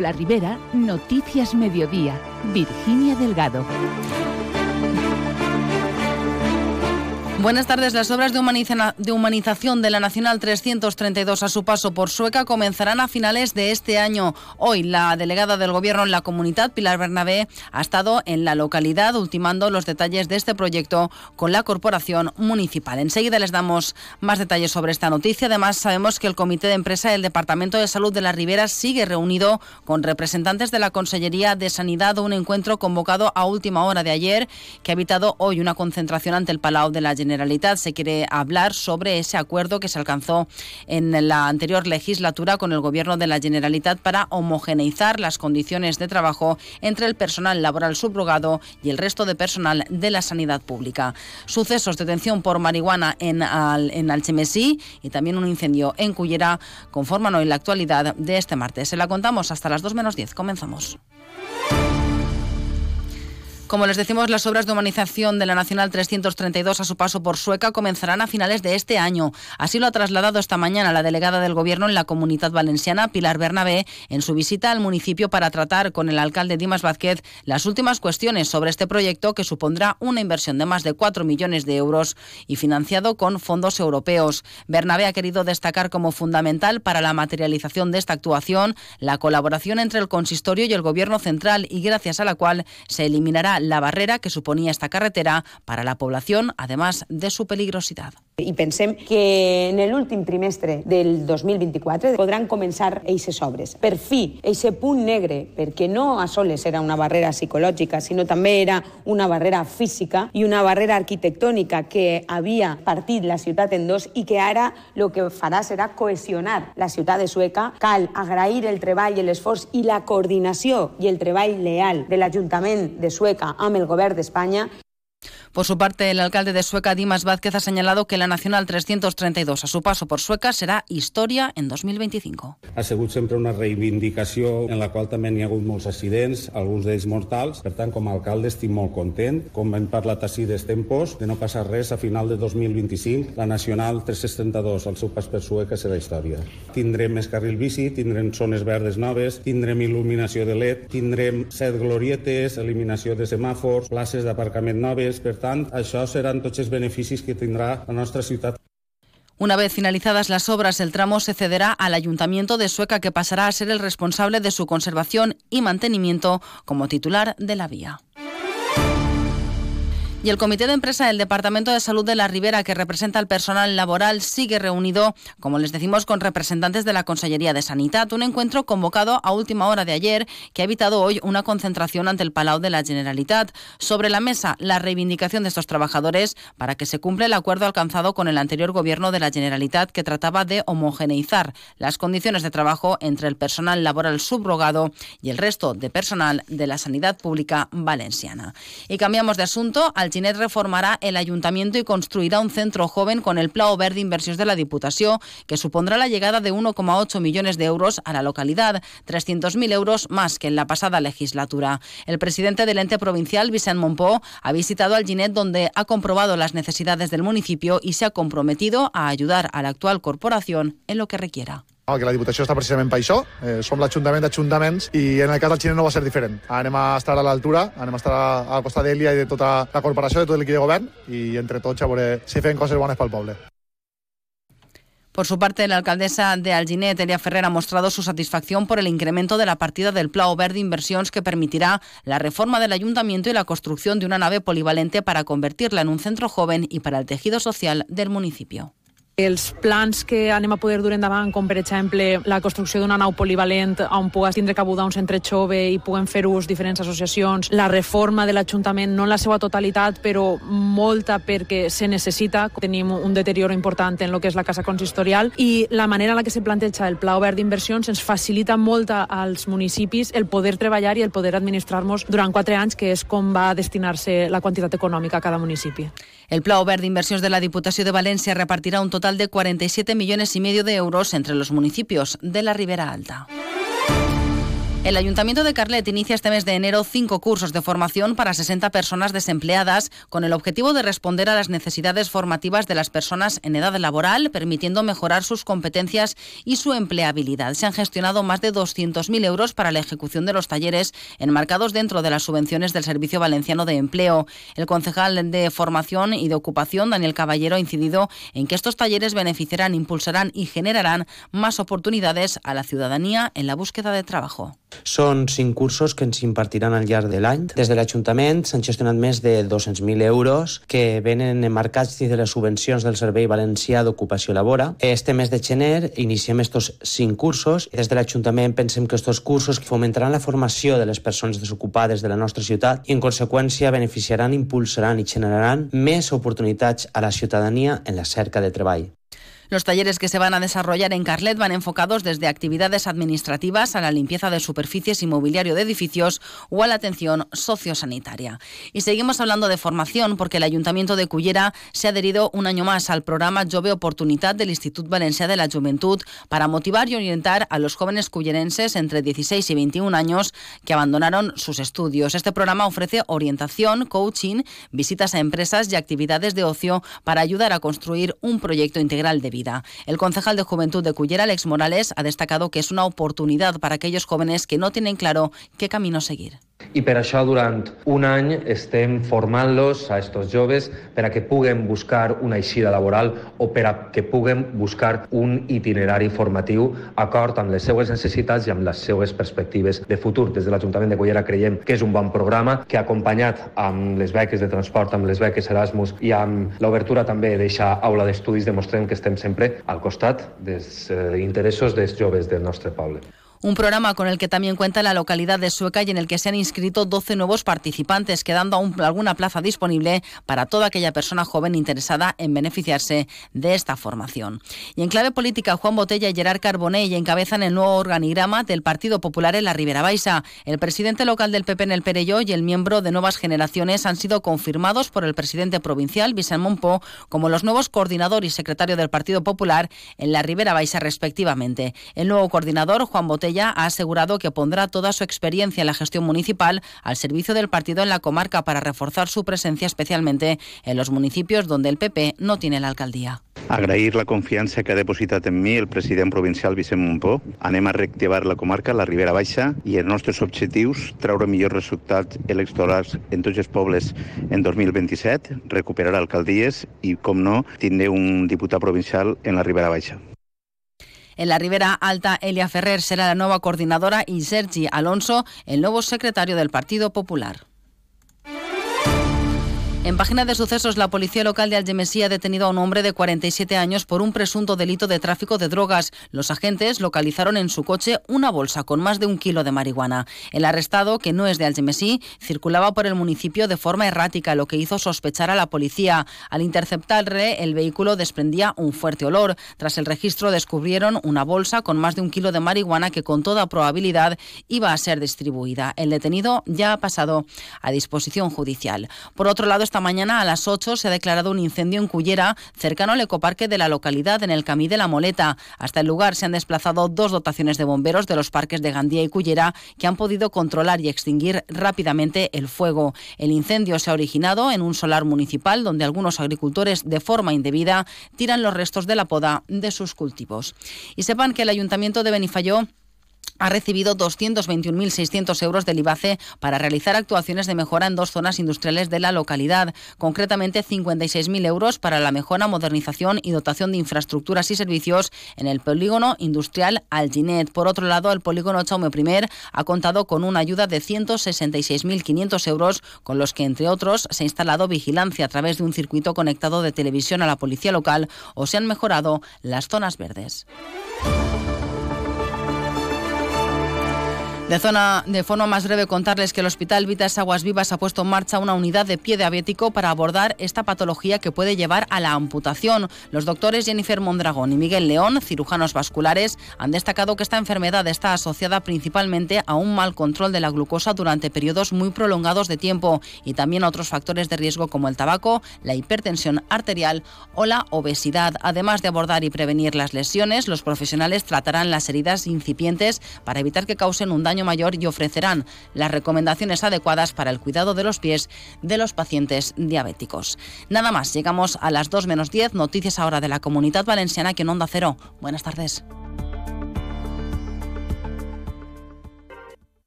La Ribera, Noticias Mediodía, Virginia Delgado. Buenas tardes. Las obras de, humanización de la Nacional 332 a su paso por Sueca comenzarán a finales de este año. Hoy, la delegada del Gobierno en la comunidad, Pilar Bernabé, ha estado en la localidad ultimando los detalles de este proyecto con la corporación municipal. Enseguida les damos más detalles sobre esta noticia. Además, sabemos que el Comité de Empresa del Departamento de Salud de la Ribera sigue reunido con representantes de la Consellería de Sanidad, un encuentro convocado a última hora de ayer que ha evitado hoy una concentración ante el Palau de la Generalitat Generalitat se quiere hablar sobre ese acuerdo que se alcanzó en la anterior legislatura con el Gobierno de la Generalitat para homogeneizar las condiciones de trabajo entre el personal laboral subrogado y el resto de personal de la sanidad pública. Sucesos de detención por marihuana en, en Alchemesí y también un incendio en Cullera conforman hoy la actualidad de este martes. Se la contamos hasta las 2 menos 10. Comenzamos. Como les decimos, las obras de humanización de la Nacional 332 a su paso por Sueca comenzarán a finales de este año. Así lo ha trasladado esta mañana la delegada del Gobierno en la Comunidad Valenciana, Pilar Bernabé, en su visita al municipio para tratar con el alcalde Dimas Vázquez las últimas cuestiones sobre este proyecto que supondrá una inversión de más de 4 millones de euros y financiado con fondos europeos. Bernabé ha querido destacar como fundamental para la materialización de esta actuación la colaboración entre el consistorio y el Gobierno central y gracias a la cual se eliminará la barrera que suponía esta carretera para la población, además de su peligrosidad. I pensem que en l'últim trimestre del 2024 podran començar eixes obres. Per fi, eixe punt negre, perquè no a soles era una barrera psicològica, sinó també era una barrera física i una barrera arquitectònica que havia partit la ciutat en dos i que ara el que farà serà cohesionar la ciutat de Sueca. Cal agrair el treball i l'esforç i la coordinació i el treball leal de l'Ajuntament de Sueca amb el govern d'Espanya Por su parte, el alcalde de Sueca, Dimas Vázquez, ha señalado que la Nacional 332 a su paso por Sueca será historia en 2025. Ha sigut sempre una reivindicació en la qual també n'hi ha hagut molts accidents, alguns d'ells mortals. Per tant, com a alcalde estic molt content, com hem parlat així des tempos, de no passar res a final de 2025. La Nacional 332 al seu pas per Sueca serà història. Tindrem més carril bici, tindrem zones verdes noves, tindrem il·luminació de LED, tindrem set glorietes, eliminació de semàfors, places d'aparcament noves, per tant, això seran tots els beneficis que tindrà la nostra. Una vez finalizadas las obras, el tramo se cederá al Ayuntamiento de Sueca, que pasará a ser el responsable de su conservación y mantenimiento como titular de la vía. Y el Comité de Empresa del Departamento de Salud de la Ribera, que representa al personal laboral, sigue reunido, como les decimos, con representantes de la Consellería de Sanidad. Un encuentro convocado a última hora de ayer que ha evitado hoy una concentración ante el Palau de la Generalitat. Sobre la mesa, la reivindicación de estos trabajadores para que se cumpla el acuerdo alcanzado con el anterior gobierno de la Generalitat que trataba de homogeneizar las condiciones de trabajo entre el personal laboral subrogado y el resto de personal de la sanidad pública valenciana. Y cambiamos de asunto al Alginet reformará el ayuntamiento y construirá un centro joven con el Plau Verde Inversiones de la Diputación, que supondrá la llegada de 1,8 millones de euros a la localidad, 300.000 euros más que en la pasada legislatura. El presidente del ente provincial, Vicent Monpó, ha visitado Alginet donde ha comprobado las necesidades del municipio y se ha comprometido a ayudar a la actual corporación en lo que requiera. No, que la Diputació està precisament per això. Eh, som l'Ajuntament d'Ajuntaments i en el cas del Xinès no va ser diferent. Anem a estar a l'altura, anem a estar al costat d'Elia i de tota la corporació, de tot l'equip de govern i entre tots a veure si fem coses bones pel poble. Por su parte, la alcaldesa de Alginet, Elia Ferrer, ha mostrado su satisfacción por el incremento de la partida del Plau Verde Inversiones que permitirá la reforma del ayuntamiento y la construcción de una nave polivalente para convertirla en un centro joven y para el tejido social del municipio. Els plans que anem a poder dur endavant, com per exemple la construcció d'una nau polivalent on pugues tindre cabuda un centre jove i puguen fer ús diferents associacions, la reforma de l'Ajuntament, no en la seva totalitat, però molta perquè se necessita. Tenim un deterioro important en el que és la casa consistorial i la manera en la que se planteja el Pla Obert d'Inversions ens facilita molt als municipis el poder treballar i el poder administrar-nos durant quatre anys, que és com va destinar-se la quantitat econòmica a cada municipi. El Pla Obert d'Inversions de la Diputació de València repartirà un total de 47 millones y medio de euros entre los municipios de la Ribera Alta. El Ayuntamiento de Carlet inicia este mes de enero cinco cursos de formación para 60 personas desempleadas con el objetivo de responder a las necesidades formativas de las personas en edad laboral, permitiendo mejorar sus competencias y su empleabilidad. Se han gestionado más de 200.000 euros para la ejecución de los talleres enmarcados dentro de las subvenciones del Servicio Valenciano de Empleo. El concejal de Formación y de Ocupación, Daniel Caballero, ha incidido en que estos talleres beneficiarán, impulsarán y generarán más oportunidades a la ciudadanía en la búsqueda de trabajo. Són cinc cursos que ens impartiran al llarg de l'any. Des de l'Ajuntament s'han gestionat més de 200.000 euros que venen enmarcats dins de les subvencions del Servei Valencià d'Ocupació Labora. Este mes de gener iniciem estos cinc cursos. Des de l'Ajuntament pensem que estos cursos fomentaran la formació de les persones desocupades de la nostra ciutat i en conseqüència beneficiaran, impulsaran i generaran més oportunitats a la ciutadania en la cerca de treball. Los talleres que se van a desarrollar en Carlet van enfocados desde actividades administrativas a la limpieza de superficies y mobiliario de edificios o a la atención sociosanitaria. Y seguimos hablando de formación porque el Ayuntamiento de Cullera se ha adherido un año más al programa Jove Oportunidad del Institut Valencià de la Juventud para motivar y orientar a los jóvenes cullerenses entre 16 y 21 años que abandonaron sus estudios. Este programa ofrece orientación, coaching, visitas a empresas y actividades de ocio para ayudar a construir un proyecto integral de vida. El concejal de Juventud de Cullera, Alex Morales, ha destacado que es una oportunidad para aquellos jóvenes que no tienen claro qué camino seguir. I per això durant un any estem formant-los a estos joves per a que puguen buscar una eixida laboral o per a que puguen buscar un itinerari formatiu acord amb les seues necessitats i amb les seues perspectives de futur. Des de l'Ajuntament de Cullera creiem que és un bon programa que acompanyat amb les beques de transport, amb les beques Erasmus i amb l'obertura també d'eixa aula d'estudis demostrem que estem sempre al costat dels eh, interessos dels joves del nostre poble. Un programa con el que también cuenta la localidad de Sueca y en el que se han inscrito 12 nuevos participantes, quedando aún alguna plaza disponible para toda aquella persona joven interesada en beneficiarse de esta formación. Y en clave política, Juan Botella y Gerard Carbonell encabezan el nuevo organigrama del Partido Popular en la Ribera Baixa. El presidente local del PP en el Perelló y el miembro de Nuevas Generaciones han sido confirmados por el presidente provincial, Vicent Monpó, como los nuevos coordinador y secretario del Partido Popular en la Ribera Baixa, respectivamente. El nuevo coordinador, Juan Botella, ha asegurado que pondrá toda su experiencia en la gestión municipal al servicio del partido en la comarca para reforzar su presencia especialmente en los municipios donde el PP no tiene la alcaldía. Agrair la confiança que ha depositat en mi el president provincial Vicent Montpó. Anem a reactivar la comarca, la Ribera Baixa, i els nostres objectius, treure millors resultats electorals en tots els pobles en 2027, recuperar alcaldies i, com no, tindre un diputat provincial en la Ribera Baixa. En la Ribera Alta, Elia Ferrer será la nueva coordinadora y Sergi Alonso, el nuevo secretario del Partido Popular. En página de sucesos, la policía local de Algemesí ha detenido a un hombre de 47 años por un presunto delito de tráfico de drogas. Los agentes localizaron en su coche una bolsa con más de un kilo de marihuana. El arrestado, que no es de Algemesí, circulaba por el municipio de forma errática, lo que hizo sospechar a la policía. Al interceptarle, el vehículo desprendía un fuerte olor. Tras el registro, descubrieron una bolsa con más de un kilo de marihuana que con toda probabilidad iba a ser distribuida. El detenido ya ha pasado a disposición judicial. Por otro lado, esta mañana a las 8 se ha declarado un incendio en Cullera, cercano al ecoparque de la localidad, en el Camí de la Moleta. Hasta el lugar se han desplazado dos dotaciones de bomberos de los parques de Gandía y Cullera que han podido controlar y extinguir rápidamente el fuego. El incendio se ha originado en un solar municipal donde algunos agricultores de forma indebida tiran los restos de la poda de sus cultivos. Y sepan que el Ayuntamiento de Benifayó ha recibido 221.600 euros del IBACE para realizar actuaciones de mejora en dos zonas industriales de la localidad, concretamente 56.000 euros para la mejora, modernización y dotación de infraestructuras y servicios en el polígono industrial Alginet. Por otro lado, el polígono Chaume I ha contado con una ayuda de 166.500 euros, con los que, entre otros, se ha instalado vigilancia a través de un circuito conectado de televisión a la policía local o se han mejorado las zonas verdes. De, zona, de forma más breve, contarles que el Hospital Vitas Aguas Vivas ha puesto en marcha una unidad de pie diabético para abordar esta patología que puede llevar a la amputación. Los doctores Jennifer Mondragón y Miguel León, cirujanos vasculares, han destacado que esta enfermedad está asociada principalmente a un mal control de la glucosa durante periodos muy prolongados de tiempo y también a otros factores de riesgo como el tabaco, la hipertensión arterial o la obesidad. Además de abordar y prevenir las lesiones, los profesionales tratarán las heridas incipientes para evitar que causen un daño mayor y ofrecerán las recomendaciones adecuadas para el cuidado de los pies de los pacientes diabéticos. Nada más, llegamos a las 2 menos 10, noticias ahora de la Comunidad Valenciana que en Onda Cero. Buenas tardes.